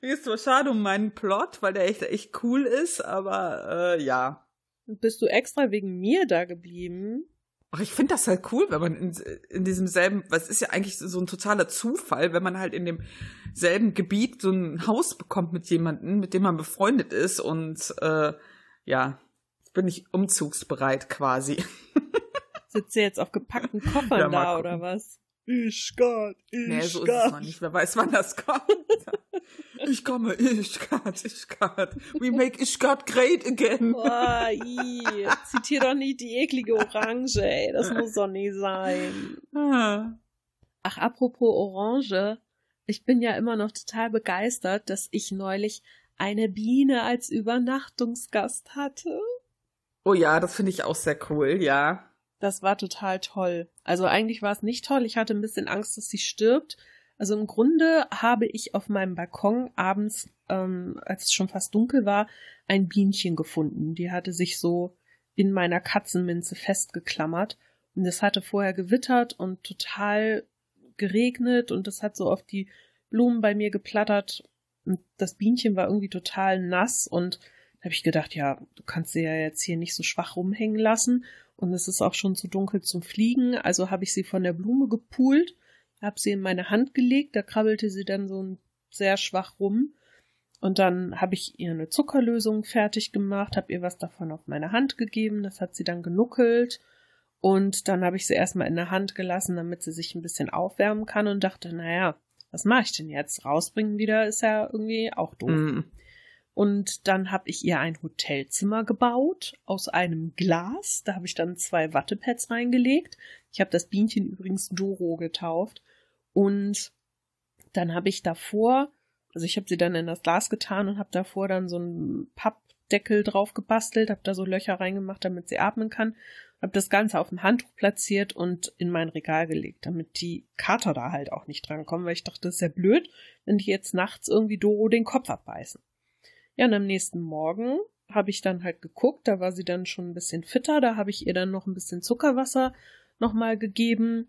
ist zwar schade um meinen Plot, weil der echt, echt cool ist, aber äh, ja. Bist du extra wegen mir da geblieben? Ach, ich finde das halt cool, wenn man in, in diesem selben, was ist ja eigentlich so ein totaler Zufall, wenn man halt in dem selben Gebiet so ein Haus bekommt mit jemandem, mit dem man befreundet ist und äh, ja, bin ich umzugsbereit quasi. Sitzt ihr jetzt auf gepackten Koffern Ja, da oder was? Ischgard, Ischgard. Nee, so ist es noch nicht. Wer weiß, wann das kommt. Ich komme, Ischgard, Ischgard. We make Ischgard great again. Boah, i, zitier doch nicht die eklige Orange, ey. Das muss doch nicht sein. Ah. Ach, apropos Orange. Ich bin ja immer noch total begeistert, dass ich neulich eine Biene als Übernachtungsgast hatte. Oh ja, das finde ich auch sehr cool, ja. Das war total toll. Also eigentlich war es nicht toll. Ich hatte ein bisschen Angst, dass sie stirbt. Also im Grunde habe ich auf meinem Balkon abends, ähm, als es schon fast dunkel war, ein Bienchen gefunden. Die hatte sich so in meiner Katzenminze festgeklammert. Und es hatte vorher gewittert und total geregnet und es hat so auf die Blumen bei mir geplattert. Und das Bienchen war irgendwie total nass und habe ich gedacht, ja, du kannst sie ja jetzt hier nicht so schwach rumhängen lassen. Und es ist auch schon zu dunkel zum Fliegen, also habe ich sie von der Blume gepult, habe sie in meine Hand gelegt, da krabbelte sie dann so sehr schwach rum. Und dann habe ich ihr eine Zuckerlösung fertig gemacht, habe ihr was davon auf meine Hand gegeben, das hat sie dann genuckelt. Und dann habe ich sie erstmal in der Hand gelassen, damit sie sich ein bisschen aufwärmen kann und dachte, naja, was mache ich denn jetzt? Rausbringen wieder ist ja irgendwie auch doof. Mm. Und dann habe ich ihr ein Hotelzimmer gebaut aus einem Glas. Da habe ich dann zwei Wattepads reingelegt. Ich habe das Bienchen übrigens Doro getauft. Und dann habe ich davor, also ich habe sie dann in das Glas getan und habe davor dann so einen Pappdeckel drauf gebastelt, habe da so Löcher reingemacht, damit sie atmen kann. Habe das Ganze auf dem Handtuch platziert und in mein Regal gelegt, damit die Kater da halt auch nicht drankommen, weil ich dachte, das ist ja blöd, wenn die jetzt nachts irgendwie Doro den Kopf abbeißen. Ja, und am nächsten Morgen habe ich dann halt geguckt, da war sie dann schon ein bisschen fitter, da habe ich ihr dann noch ein bisschen Zuckerwasser nochmal gegeben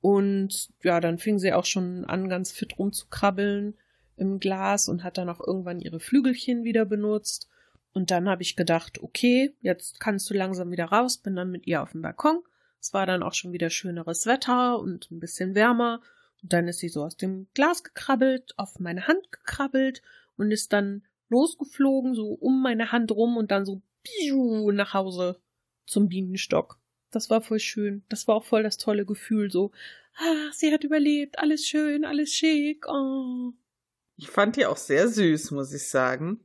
und ja, dann fing sie auch schon an, ganz fit rumzukrabbeln im Glas und hat dann auch irgendwann ihre Flügelchen wieder benutzt. Und dann habe ich gedacht, okay, jetzt kannst du langsam wieder raus, bin dann mit ihr auf dem Balkon. Es war dann auch schon wieder schöneres Wetter und ein bisschen wärmer. Und dann ist sie so aus dem Glas gekrabbelt, auf meine Hand gekrabbelt und ist dann losgeflogen, so um meine Hand rum und dann so piu, nach Hause zum Bienenstock. Das war voll schön. Das war auch voll das tolle Gefühl, so, ach, sie hat überlebt, alles schön, alles schick. Oh. Ich fand die auch sehr süß, muss ich sagen.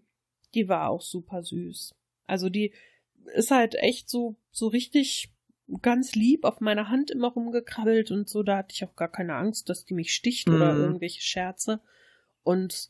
Die war auch super süß. Also die ist halt echt so, so richtig ganz lieb auf meiner Hand immer rumgekrabbelt und so. Da hatte ich auch gar keine Angst, dass die mich sticht oder Mhm. irgendwelche Scherze. Und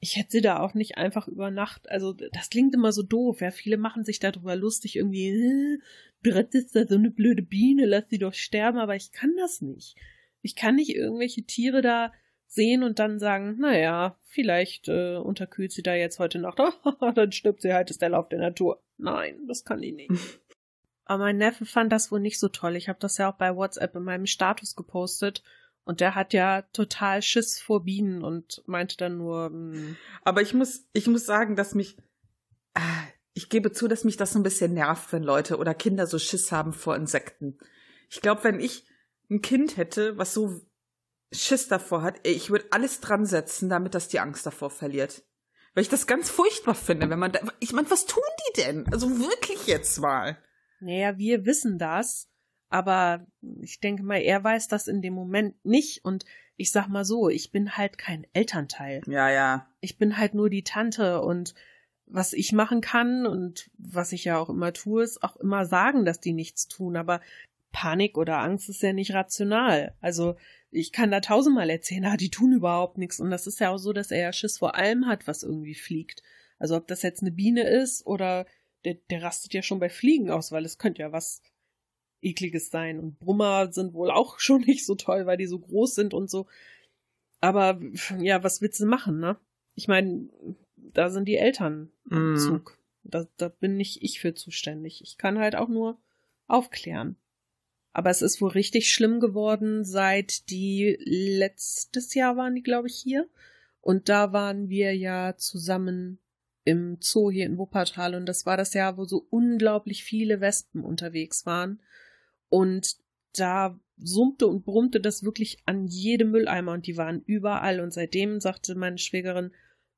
ich hätte sie da auch nicht einfach über Nacht, also das klingt immer so doof, ja, viele machen sich darüber lustig, irgendwie, äh, Brett ist da so eine blöde Biene, lass sie doch sterben, aber ich kann das nicht. Ich kann nicht irgendwelche Tiere da sehen und dann sagen, naja, vielleicht äh, unterkühlt sie da jetzt heute Nacht, dann stirbt sie halt, ist der Lauf der Natur. Nein, das kann ich nicht. Aber mein Neffe fand das wohl nicht so toll. Ich habe das ja auch bei WhatsApp in meinem Status gepostet. Und der hat ja total Schiss vor Bienen und meinte dann nur. Mh. Hm. Aber ich muss, ich muss sagen, dass mich, ah, ich gebe zu, dass mich das so ein bisschen nervt, wenn Leute oder Kinder so Schiss haben vor Insekten. Ich glaube, wenn ich ein Kind hätte, was so Schiss davor hat, ich würde alles dran setzen, damit das die Angst davor verliert. Weil ich das ganz furchtbar finde, wenn man da, ich meine, was tun die denn? Also wirklich jetzt mal. Naja, wir wissen das, aber ich denke mal, er weiß das in dem Moment nicht und ich sag mal so, ich bin halt kein Elternteil. Ja, ja. Ich bin halt nur die Tante und was ich machen kann und was ich ja auch immer tue, ist auch immer sagen, dass die nichts tun, aber Panik oder Angst ist ja nicht rational. Also ich kann da tausendmal erzählen, ah, die tun überhaupt nichts. Und das ist ja auch so, dass er ja Schiss vor allem hat, was irgendwie fliegt. Also ob das jetzt eine Biene ist oder der, der rastet ja schon bei Fliegen aus, weil es könnte ja was ekliges sein. Und Brummer sind wohl auch schon nicht so toll, weil die so groß sind und so. Aber ja, was willst du machen, ne? Ich meine, da sind die Eltern im mm. Zug. Da, da bin nicht ich für zuständig. Ich kann halt auch nur aufklären. Aber es ist wohl richtig schlimm geworden, seit die letztes Jahr waren die, glaube ich, hier. Und da waren wir ja zusammen im Zoo hier in Wuppertal. Und das war das Jahr, wo so unglaublich viele Wespen unterwegs waren. Und da summte und brummte das wirklich an jedem Mülleimer und die waren überall. Und seitdem sagte meine Schwägerin,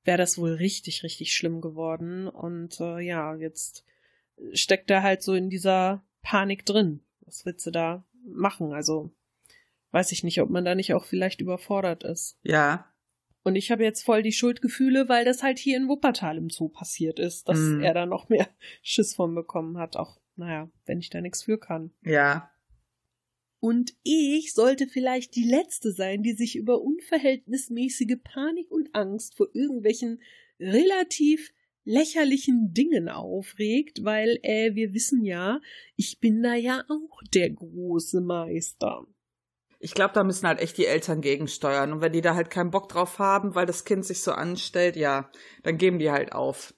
wäre das wohl richtig, richtig schlimm geworden. Und äh, ja, jetzt steckt er halt so in dieser Panik drin was willst du da machen? Also weiß ich nicht, ob man da nicht auch vielleicht überfordert ist. Ja. Und ich habe jetzt voll die Schuldgefühle, weil das halt hier in Wuppertal im Zoo passiert ist, dass mm. er da noch mehr Schiss von bekommen hat. Auch, naja, wenn ich da nichts für kann. Ja. Und ich sollte vielleicht die Letzte sein, die sich über unverhältnismäßige Panik und Angst vor irgendwelchen relativ lächerlichen Dingen aufregt, weil äh, wir wissen ja, ich bin da ja auch der große Meister. Ich glaube, da müssen halt echt die Eltern gegensteuern. Und wenn die da halt keinen Bock drauf haben, weil das Kind sich so anstellt, ja, dann geben die halt auf.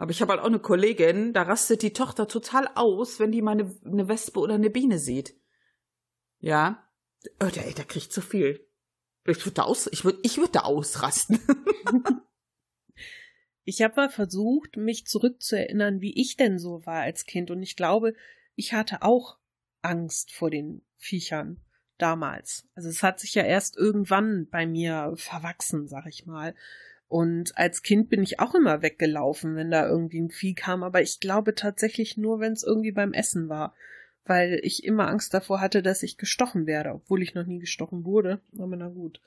Aber ich habe halt auch eine Kollegin, da rastet die Tochter total aus, wenn die mal eine, eine Wespe oder eine Biene sieht. Ja. Oh, der, der kriegt zu viel. Ich würde da, aus, ich würd, ich würd da ausrasten. Ich habe mal versucht, mich zurückzuerinnern, wie ich denn so war als Kind, und ich glaube, ich hatte auch Angst vor den Viechern damals. Also es hat sich ja erst irgendwann bei mir verwachsen, sag ich mal. Und als Kind bin ich auch immer weggelaufen, wenn da irgendwie ein Vieh kam, aber ich glaube tatsächlich nur, wenn es irgendwie beim Essen war, weil ich immer Angst davor hatte, dass ich gestochen werde, obwohl ich noch nie gestochen wurde. Aber na gut.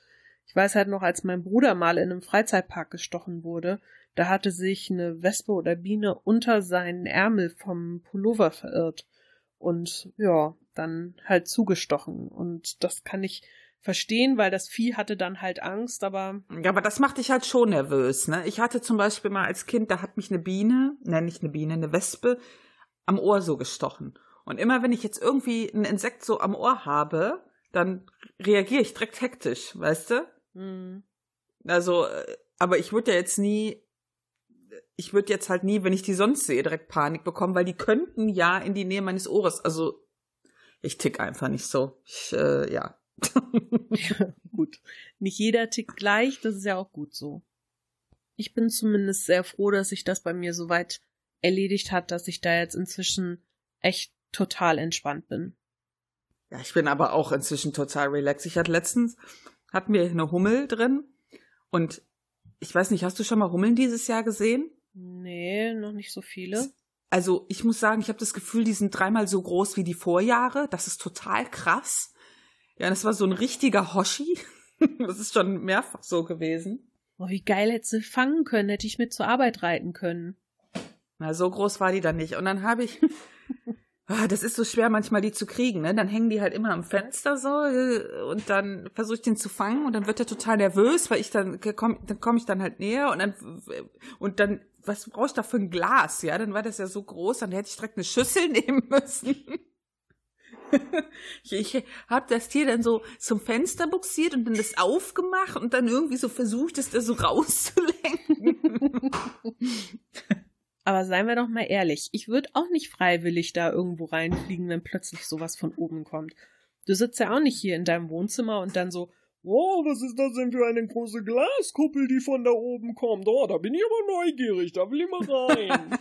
Ich weiß halt noch, als mein Bruder mal in einem Freizeitpark gestochen wurde, da hatte sich eine Wespe oder Biene unter seinen Ärmel vom Pullover verirrt und ja, dann halt zugestochen. Und das kann ich verstehen, weil das Vieh hatte dann halt Angst, aber. Ja, aber das macht dich halt schon nervös, ne? Ich hatte zum Beispiel mal als Kind, da hat mich eine Biene, nein, nicht eine Biene, eine Wespe am Ohr so gestochen. Und immer wenn ich jetzt irgendwie ein Insekt so am Ohr habe, dann reagiere ich direkt hektisch, weißt du? Mhm. Also, äh, aber ich würde ja jetzt nie ich würde jetzt halt nie, wenn ich die sonst sehe, direkt Panik bekommen, weil die könnten ja in die Nähe meines Ohres. Also ich tick einfach nicht so. Ich, äh, ja. Ja. Gut. Nicht jeder tickt gleich, das ist ja auch gut so. Ich bin zumindest sehr froh, dass sich das bei mir soweit erledigt hat, dass ich da jetzt inzwischen echt total entspannt bin. Ja, ich bin aber auch inzwischen total relaxed. Ich hatte letztens, hatten wir eine Hummel drin und ich weiß nicht, hast du schon mal Hummeln dieses Jahr gesehen? Nee, noch nicht so viele. Also ich muss sagen, ich habe das Gefühl, die sind dreimal so groß wie die Vorjahre. Das ist total krass. Ja, das war so ein richtiger Hoshi. das ist schon mehrfach so gewesen. Oh, wie geil hätte sie fangen können, hätte ich mit zur Arbeit reiten können. Na, so groß war die dann nicht. Und dann habe ich Ah, das ist so schwer manchmal die zu kriegen, ne? Dann hängen die halt immer am Fenster so äh, und dann versuche ich den zu fangen und dann wird er total nervös, weil ich dann komm, dann komme ich dann halt näher und dann und dann was brauche ich da für ein Glas, ja? Dann war das ja so groß, dann hätte ich direkt eine Schüssel nehmen müssen. ich ich habe das Tier dann so zum Fenster buxiert und dann das aufgemacht und dann irgendwie so versucht, es da so rauszulenken. Aber seien wir doch mal ehrlich, ich würde auch nicht freiwillig da irgendwo reinfliegen, wenn plötzlich sowas von oben kommt. Du sitzt ja auch nicht hier in deinem Wohnzimmer und dann so, Wow, was ist das denn für eine große Glaskuppel, die von da oben kommt? Oh, da bin ich aber neugierig, da will ich mal rein.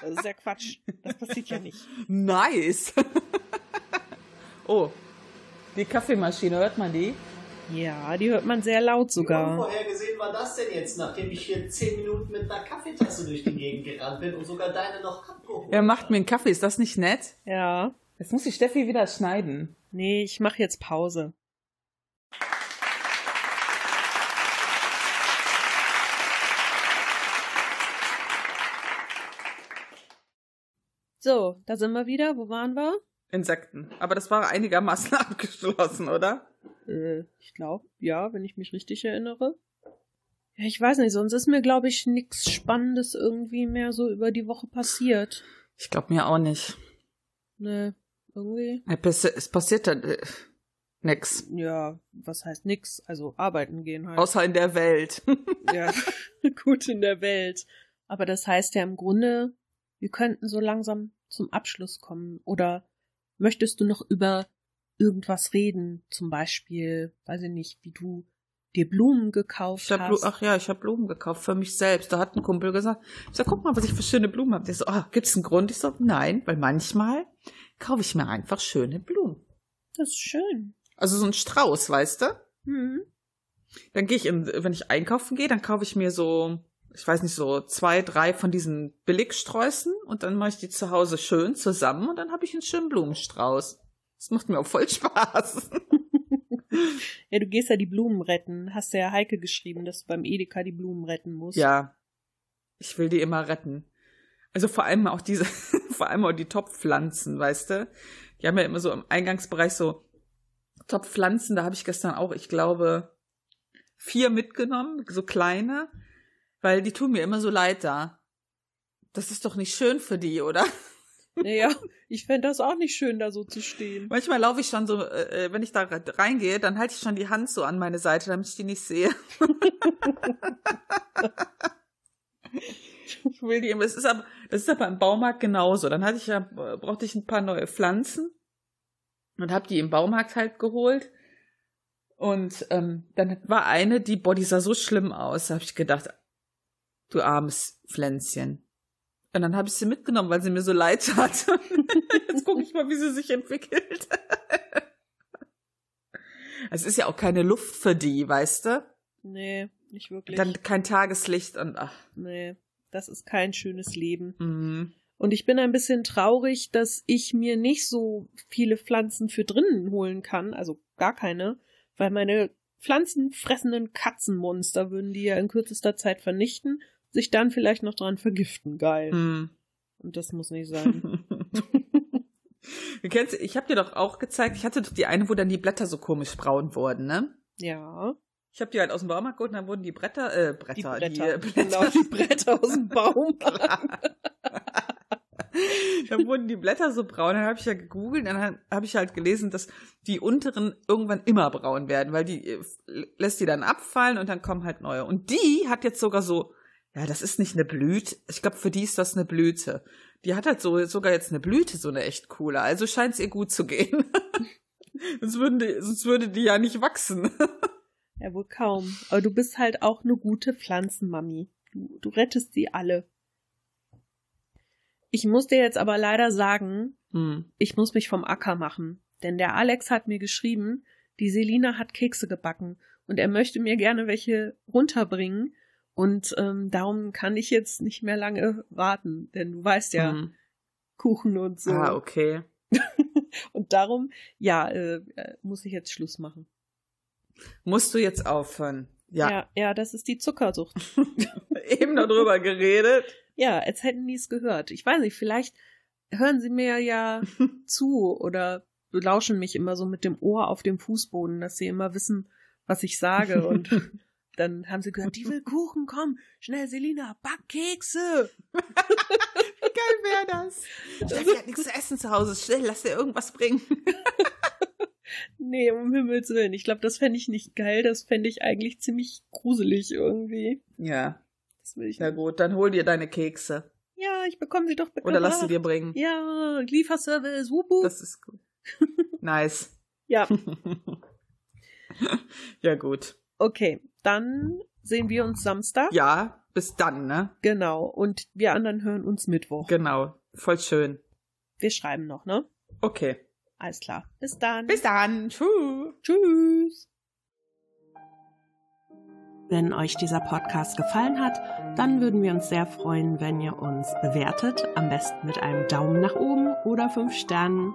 das ist ja Quatsch. Das passiert ja nicht. Nice. Oh, die Kaffeemaschine, hört man die? Ja, die hört man sehr laut sogar. Wie unvorhergesehen war das denn jetzt, nachdem ich hier zehn Minuten mit einer Kaffeetasse durch die Gegend gerannt bin und sogar deine noch abgeholt Er macht mir einen Kaffee, ist das nicht nett? Ja. Jetzt muss die Steffi wieder schneiden. Nee, ich mache jetzt Pause. So, da sind wir wieder. Wo waren wir? Insekten. Aber das war einigermaßen abgeschlossen, oder? Äh, ich glaube, ja, wenn ich mich richtig erinnere. Ja, ich weiß nicht, sonst ist mir, glaube ich, nichts Spannendes irgendwie mehr so über die Woche passiert. Ich glaube mir auch nicht. Ne, irgendwie. Es passiert dann äh, nix. Ja, was heißt nix? Also arbeiten gehen halt. Außer in der Welt. ja, gut in der Welt. Aber das heißt ja im Grunde, wir könnten so langsam zum Abschluss kommen. Oder möchtest du noch über irgendwas reden? Zum Beispiel, weiß ich nicht, wie du dir Blumen gekauft ich hab hast. Ach ja, ich habe Blumen gekauft für mich selbst. Da hat ein Kumpel gesagt, ich sag, guck mal, was ich für schöne Blumen habe. Der so, ah, gibt's einen Grund? Ich so, nein, weil manchmal kaufe ich mir einfach schöne Blumen. Das ist schön. Also so ein Strauß, weißt du? Mhm. Dann gehe ich, in, wenn ich einkaufen gehe, dann kaufe ich mir so ich weiß nicht, so zwei, drei von diesen Billigsträußen und dann mache ich die zu Hause schön zusammen und dann habe ich einen schönen Blumenstrauß. Das macht mir auch voll Spaß. ja, du gehst ja die Blumen retten. Hast ja Heike geschrieben, dass du beim Edeka die Blumen retten musst. Ja. Ich will die immer retten. Also vor allem auch diese, vor allem auch die Topfpflanzen, weißt du? Die haben ja immer so im Eingangsbereich so Topfpflanzen. Da habe ich gestern auch, ich glaube, vier mitgenommen, so kleine. Weil die tun mir immer so leid da. Das ist doch nicht schön für die, oder? Naja, ich fände das auch nicht schön, da so zu stehen. Manchmal laufe ich schon so, äh, wenn ich da reingehe, dann halte ich schon die Hand so an meine Seite, damit ich die nicht sehe. ich will die immer. Es ist aber, das ist aber im Baumarkt genauso. Dann hatte ich ja, brauchte ich ein paar neue Pflanzen und habe die im Baumarkt halt geholt. Und ähm, dann war eine, die, boah, die sah so schlimm aus. Da habe ich gedacht, du armes Pflänzchen. Und dann habe ich sie mitgenommen, weil sie mir so leid tat. Jetzt gucke ich mal, wie sie sich entwickelt. es ist ja auch keine Luft für die, weißt du? Nee, nicht wirklich. Dann kein Tageslicht und ach. Nee, das ist kein schönes Leben. Mhm. Und ich bin ein bisschen traurig, dass ich mir nicht so viele Pflanzen für drinnen holen kann, also gar keine, weil meine pflanzenfressenden Katzenmonster würden die ja in kürzester Zeit vernichten sich dann vielleicht noch dran vergiften. Geil. Mm. Und das muss nicht sein. du kennst, ich habe dir doch auch gezeigt, ich hatte doch die eine, wo dann die Blätter so komisch braun wurden, ne? Ja. Ich habe die halt aus dem Baumarkt geholt und dann wurden die Bretter, äh, Bretter, die Bretter, die, äh, Blätter. Genau, die Bretter aus dem Baumarkt. dann wurden die Blätter so braun, dann habe ich ja gegoogelt, dann habe ich halt gelesen, dass die unteren irgendwann immer braun werden, weil die äh, lässt die dann abfallen und dann kommen halt neue. Und die hat jetzt sogar so ja, das ist nicht eine Blüte. Ich glaube, für die ist das eine Blüte. Die hat halt so sogar jetzt eine Blüte, so eine echt coole. Also scheint es ihr gut zu gehen. sonst, würden die, sonst würde die ja nicht wachsen. ja, wohl kaum. Aber du bist halt auch eine gute Pflanzenmami. Du, du rettest sie alle. Ich muss dir jetzt aber leider sagen, hm. ich muss mich vom Acker machen. Denn der Alex hat mir geschrieben, die Selina hat Kekse gebacken und er möchte mir gerne welche runterbringen und ähm, darum kann ich jetzt nicht mehr lange warten, denn du weißt ja, mhm. Kuchen und so. Ah, okay. und darum, ja, äh, muss ich jetzt Schluss machen. Musst du jetzt aufhören? Ja. Ja, ja das ist die Zuckersucht. Eben darüber geredet. Ja, als hätten die es gehört. Ich weiß nicht, vielleicht hören sie mir ja zu oder belauschen mich immer so mit dem Ohr auf dem Fußboden, dass sie immer wissen, was ich sage und dann haben sie gehört, die will Kuchen, komm, schnell, Selina, back Kekse. Wie geil wäre das? Steffi hat nichts zu essen zu Hause, schnell, lass dir irgendwas bringen. nee, um Himmels Willen. Ich glaube, das fände ich nicht geil, das fände ich eigentlich ziemlich gruselig irgendwie. Ja. Das will ich Na gut, dann hol dir deine Kekse. Ja, ich bekomme sie doch bekommen. Oder lass sie dir bringen. Ja, Lieferservice, wup, wup. Das ist gut. nice. Ja, Ja, gut. Okay. Dann sehen wir uns Samstag. Ja, bis dann, ne? Genau. Und wir anderen hören uns Mittwoch. Genau. Voll schön. Wir schreiben noch, ne? Okay. Alles klar. Bis dann. Bis dann. Tschüss. Tschüss. Wenn euch dieser Podcast gefallen hat, dann würden wir uns sehr freuen, wenn ihr uns bewertet, am besten mit einem Daumen nach oben oder fünf Sternen.